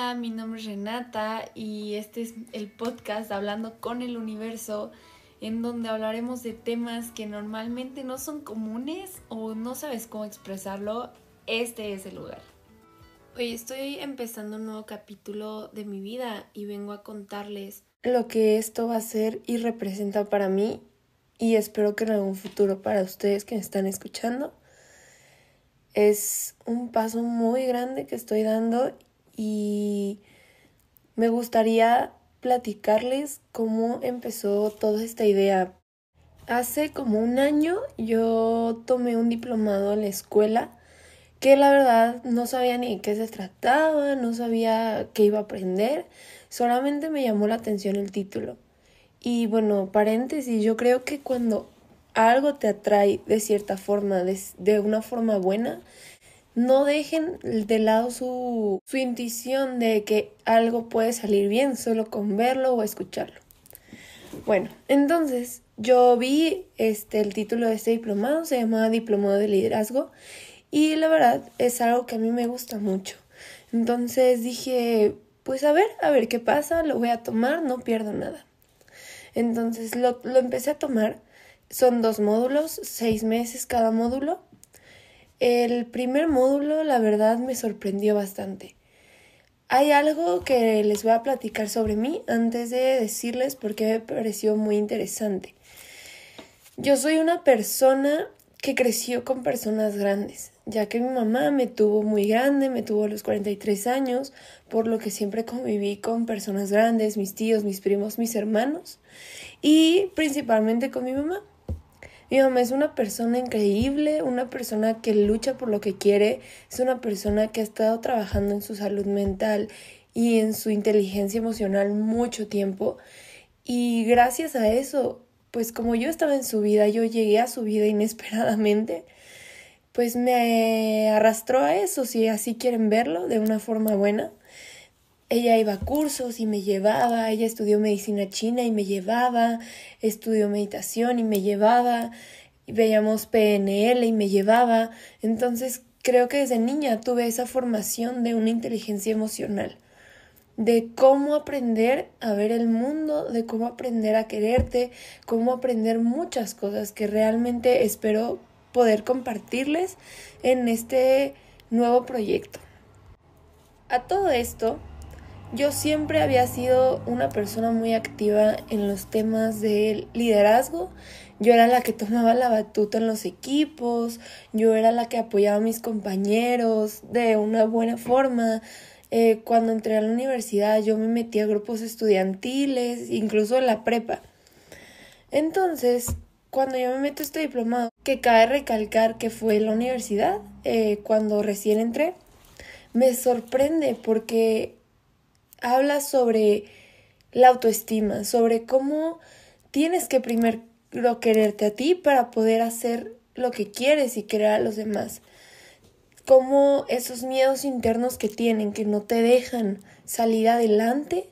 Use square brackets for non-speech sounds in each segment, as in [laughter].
Hola, mi nombre es Renata y este es el podcast Hablando con el Universo, en donde hablaremos de temas que normalmente no son comunes o no sabes cómo expresarlo. Este es el lugar. Hoy estoy empezando un nuevo capítulo de mi vida y vengo a contarles lo que esto va a ser y representa para mí y espero que en algún futuro para ustedes que me están escuchando. Es un paso muy grande que estoy dando y me gustaría platicarles cómo empezó toda esta idea. Hace como un año yo tomé un diplomado en la escuela que la verdad no sabía ni de qué se trataba, no sabía qué iba a aprender, solamente me llamó la atención el título. Y bueno, paréntesis, yo creo que cuando algo te atrae de cierta forma, de, de una forma buena, no dejen de lado su, su intuición de que algo puede salir bien solo con verlo o escucharlo. Bueno, entonces yo vi este el título de este diplomado, se llama Diplomado de Liderazgo y la verdad es algo que a mí me gusta mucho. Entonces dije, pues a ver, a ver qué pasa, lo voy a tomar, no pierdo nada. Entonces lo, lo empecé a tomar, son dos módulos, seis meses cada módulo el primer módulo, la verdad, me sorprendió bastante. Hay algo que les voy a platicar sobre mí antes de decirles porque me pareció muy interesante. Yo soy una persona que creció con personas grandes, ya que mi mamá me tuvo muy grande, me tuvo a los 43 años, por lo que siempre conviví con personas grandes, mis tíos, mis primos, mis hermanos y principalmente con mi mamá. Mi mamá es una persona increíble, una persona que lucha por lo que quiere, es una persona que ha estado trabajando en su salud mental y en su inteligencia emocional mucho tiempo. Y gracias a eso, pues como yo estaba en su vida, yo llegué a su vida [laughs] inesperadamente, pues me arrastró a eso, si así quieren verlo, de una forma buena. Ella iba a cursos y me llevaba, ella estudió medicina china y me llevaba, estudió meditación y me llevaba, veíamos PNL y me llevaba. Entonces creo que desde niña tuve esa formación de una inteligencia emocional, de cómo aprender a ver el mundo, de cómo aprender a quererte, cómo aprender muchas cosas que realmente espero poder compartirles en este nuevo proyecto. A todo esto, yo siempre había sido una persona muy activa en los temas de liderazgo. Yo era la que tomaba la batuta en los equipos, yo era la que apoyaba a mis compañeros de una buena forma. Eh, cuando entré a la universidad yo me metí a grupos estudiantiles, incluso en la prepa. Entonces, cuando yo me meto a este diplomado, que cabe recalcar que fue en la universidad, eh, cuando recién entré, me sorprende porque habla sobre la autoestima, sobre cómo tienes que primero quererte a ti para poder hacer lo que quieres y querer a los demás. Cómo esos miedos internos que tienen, que no te dejan salir adelante,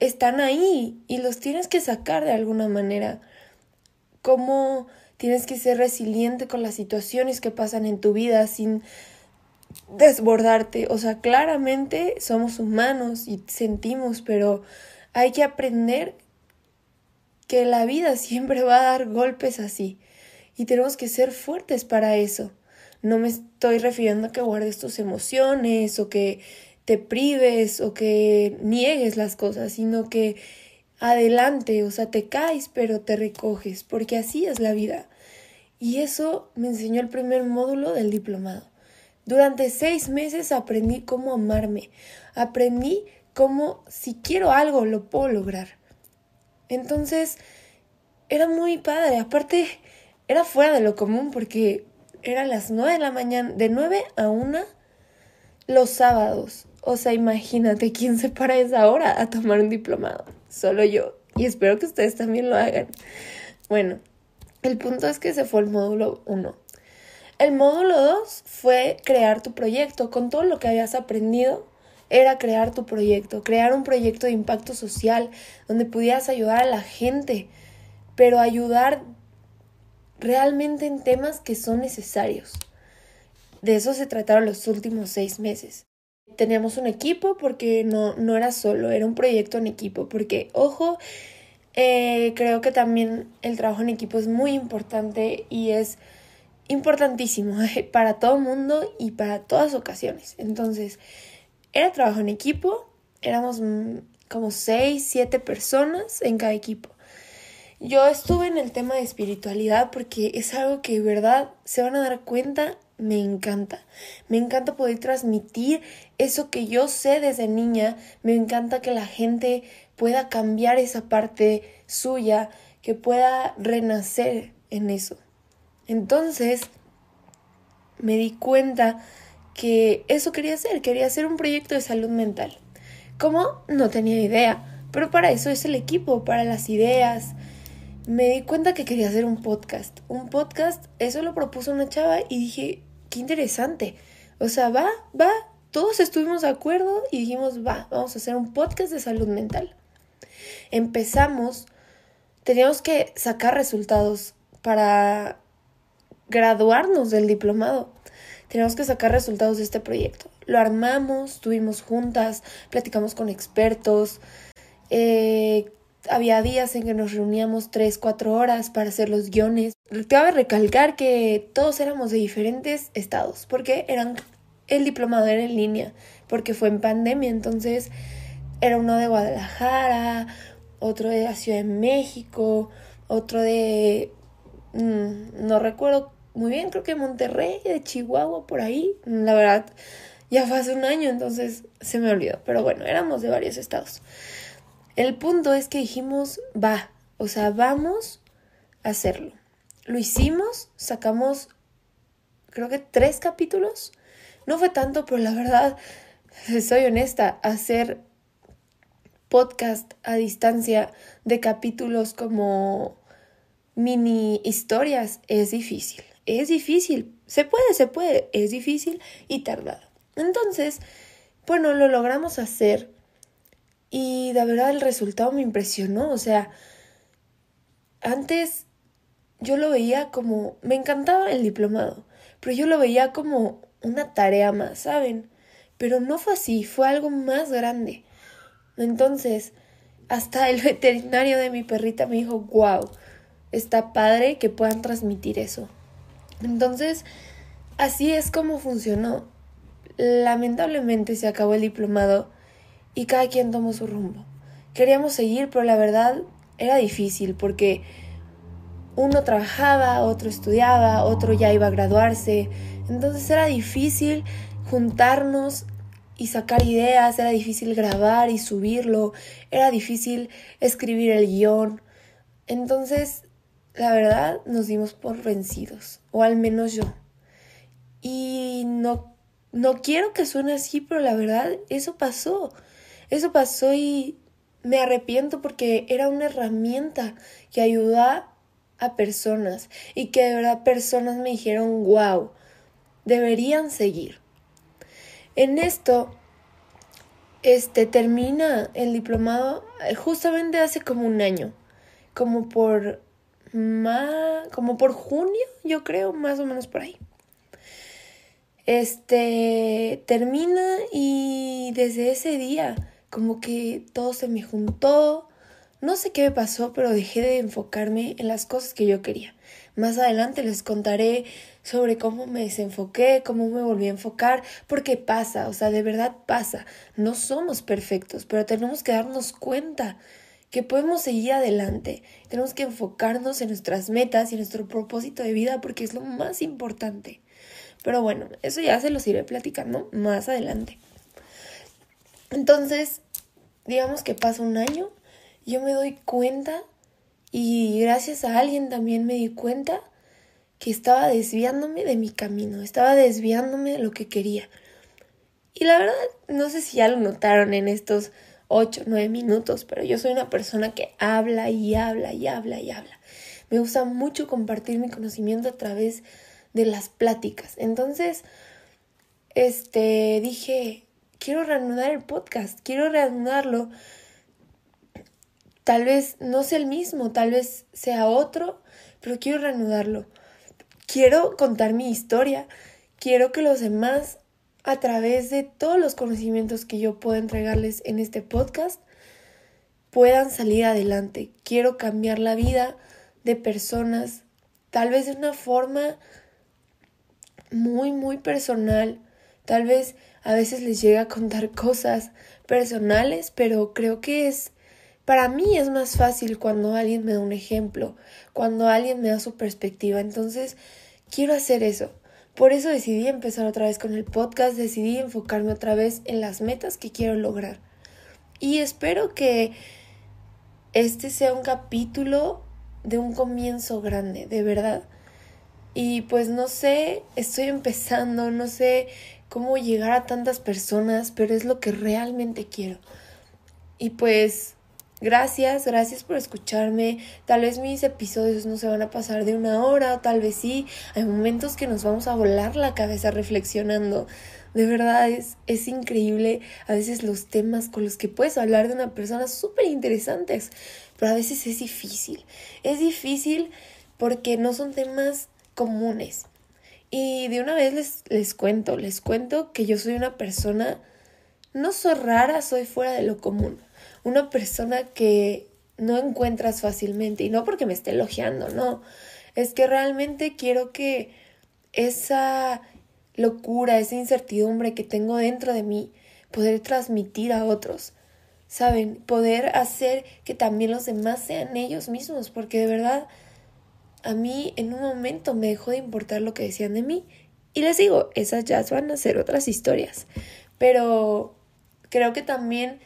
están ahí y los tienes que sacar de alguna manera. Cómo tienes que ser resiliente con las situaciones que pasan en tu vida sin desbordarte. O sea, claramente somos humanos y sentimos, pero hay que aprender que la vida [laughs] siempre va a dar golpes así y tenemos que ser fuertes para eso. No me estoy refiriendo a que guardes tus emociones o que te prives o que niegues las cosas, sino que adelante, o sea, te caes pero te recoges, porque así es la vida. Y eso me enseñó el primer módulo del diplomado. Durante seis meses aprendí cómo amarme, aprendí cómo si quiero algo lo puedo lograr. Entonces, era muy padre, aparte era fuera de lo común porque eran las nueve de la mañana, de nueve a una los sábados. O sea, imagínate quién se para esa hora a tomar un diplomado. Solo yo. Y espero que ustedes también lo hagan. Bueno, el punto es que se fue el módulo 1. El módulo 2 fue crear tu proyecto. Con todo lo que habías aprendido, era crear tu proyecto, crear un proyecto de impacto social donde pudieras ayudar a la gente, pero ayudar realmente en temas que son necesarios. De eso se trataron los últimos seis meses. Teníamos un equipo porque no, no era solo, era un proyecto en equipo, porque, ojo, eh, creo que también el trabajo en equipo es muy importante y es importantísimo [laughs] para todo mundo y para todas ocasiones. Entonces, era trabajo en equipo, éramos mm, como seis, siete personas en cada equipo. Yo estuve en el tema de espiritualidad porque es algo que de verdad se van a dar cuenta, me encanta. Me encanta poder transmitir eso que yo sé desde niña, me encanta que la gente pueda cambiar esa parte suya, que pueda renacer en eso. Entonces, me di cuenta que eso quería hacer, quería hacer un proyecto de salud mental. ¿Cómo? No tenía idea, pero para eso es el equipo, para las ideas. Me di cuenta que quería hacer un podcast. Un podcast, eso lo propuso una chava y dije, qué interesante. O sea, va, va, todos estuvimos de acuerdo y dijimos, va, vamos a hacer un podcast de salud mental. Empezamos, teníamos que sacar resultados para graduarnos del diplomado. Teníamos que sacar resultados de este proyecto. Lo armamos, tuvimos juntas, platicamos con expertos. Eh, había días en que nos reuníamos tres, cuatro horas para hacer los guiones. Cabe recalcar que todos éramos de diferentes estados, porque eran el diplomado era en línea, porque fue en pandemia, entonces era uno de Guadalajara, otro de la Ciudad de México, otro de mm, no recuerdo muy bien, creo que Monterrey, de Chihuahua, por ahí. La verdad, ya fue hace un año, entonces se me olvidó. Pero bueno, éramos de varios estados. El punto es que dijimos, va, o sea, vamos a hacerlo. Lo hicimos, sacamos, creo que tres capítulos. No fue tanto, pero la verdad, [laughs] soy honesta, hacer podcast a distancia de capítulos como mini historias es difícil. Es difícil. Se puede, se puede. Es difícil y tardado. Entonces, bueno, lo logramos hacer y de verdad el resultado me impresionó. O sea, antes yo lo veía como, me encantaba el diplomado, pero yo lo veía como una tarea más, ¿saben? Pero no fue así, fue algo más grande. Entonces, hasta el [laughs] veterinario de mi perrita me dijo, wow, está padre que puedan transmitir eso. Entonces, así es como funcionó. Lamentablemente se acabó el diplomado y cada quien tomó su rumbo. Queríamos seguir, pero la verdad era difícil porque uno trabajaba, otro estudiaba, otro ya iba a graduarse. Entonces era difícil juntarnos y sacar ideas, era difícil grabar y subirlo, era difícil escribir el guion. Entonces, la verdad, nos dimos por vencidos, o al menos yo. Y no no quiero que suene así, pero la verdad, eso pasó. Eso pasó y me arrepiento porque era una herramienta que ayuda a personas y que de verdad personas me dijeron, wow, deberían seguir. En esto, este termina el diplomado eh, justamente hace como un año, como por como por junio, yo creo, más o menos por ahí. Este termina y desde ese día como que todo se me juntó. No sé qué me pasó, pero dejé de enfocarme en las cosas que yo quería. Más adelante les contaré sobre cómo me desenfoqué, cómo me volví a enfocar, porque pasa, o sea, de verdad pasa. No somos perfectos, pero tenemos que darnos cuenta que podemos seguir adelante. Tenemos que enfocarnos en nuestras metas y en nuestro propósito de vida porque es lo más importante. Pero bueno, eso ya se los iré platicando más adelante. Entonces, digamos que pasa un año, yo me doy cuenta y gracias a alguien también me di cuenta que estaba desviándome de mi camino, estaba desviándome de lo que quería. Y la verdad, no sé si ya lo notaron en estos ocho, nueve minutos, pero yo soy una persona que habla y habla y habla y habla. Me gusta mucho compartir mi conocimiento a través de las pláticas. Entonces, este, dije, quiero reanudar el podcast, quiero reanudarlo. Tal vez no sea el mismo, tal vez sea otro, pero quiero reanudarlo. Quiero contar mi historia, quiero que los demás a través de todos los conocimientos que yo puedo entregarles en este podcast, puedan salir adelante. Quiero cambiar la vida de personas, tal vez de una forma muy, muy personal. Tal vez a veces les llega a contar [laughs] cosas personales, pero creo que es, para mí es más fácil cuando alguien me da un ejemplo, cuando alguien me da su perspectiva. Entonces, quiero hacer eso. Por eso decidí empezar otra vez con el podcast, decidí enfocarme otra vez en las metas que quiero lograr. Y espero que este sea un capítulo de un comienzo grande, de verdad. Y pues no sé, estoy empezando, no sé cómo llegar a tantas personas, pero es lo que realmente quiero. Y pues Gracias, gracias por escucharme. Tal vez mis episodios no se van a pasar de una hora, tal vez sí. Hay momentos que nos vamos a volar la cabeza reflexionando. De verdad es, es increíble a veces los temas con los que puedes hablar de una persona súper interesantes, pero a veces es difícil. Es difícil porque no son temas comunes. Y de una vez les, les cuento, les cuento que yo soy una persona, no soy rara, soy fuera de lo común una persona que no encuentras fácilmente y no porque me esté elogiando, no, es que realmente quiero que esa locura, esa incertidumbre que tengo dentro de mí, poder transmitir a otros, ¿saben? Poder hacer que también los demás sean ellos mismos, porque de verdad a mí en un momento me dejó de importar lo que decían de mí. Y les digo, esas ya van a ser otras historias. Pero creo que también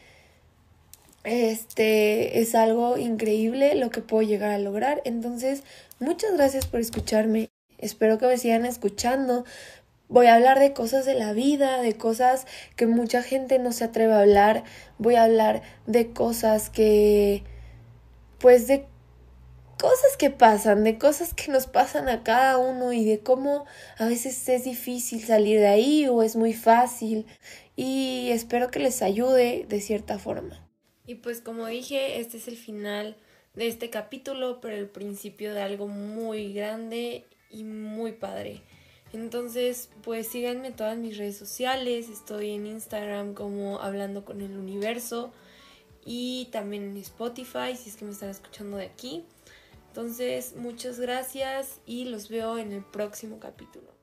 este es algo increíble lo que puedo llegar a lograr. Entonces, muchas gracias por escucharme. Espero que me sigan escuchando. Voy a hablar de cosas de la vida, de cosas que mucha gente no se atreve a hablar. Voy a hablar de cosas que, pues de cosas que pasan, de cosas que nos pasan a cada uno y de cómo a veces es difícil salir de ahí o es muy fácil. Y espero que les ayude de cierta forma. Y pues como dije, este es el final de este capítulo, pero el principio de algo muy grande y muy padre. Entonces, pues síganme todas mis redes sociales, estoy en Instagram como Hablando con el Universo y también en Spotify si es que me están escuchando de aquí. Entonces, muchas gracias y los veo en el próximo capítulo.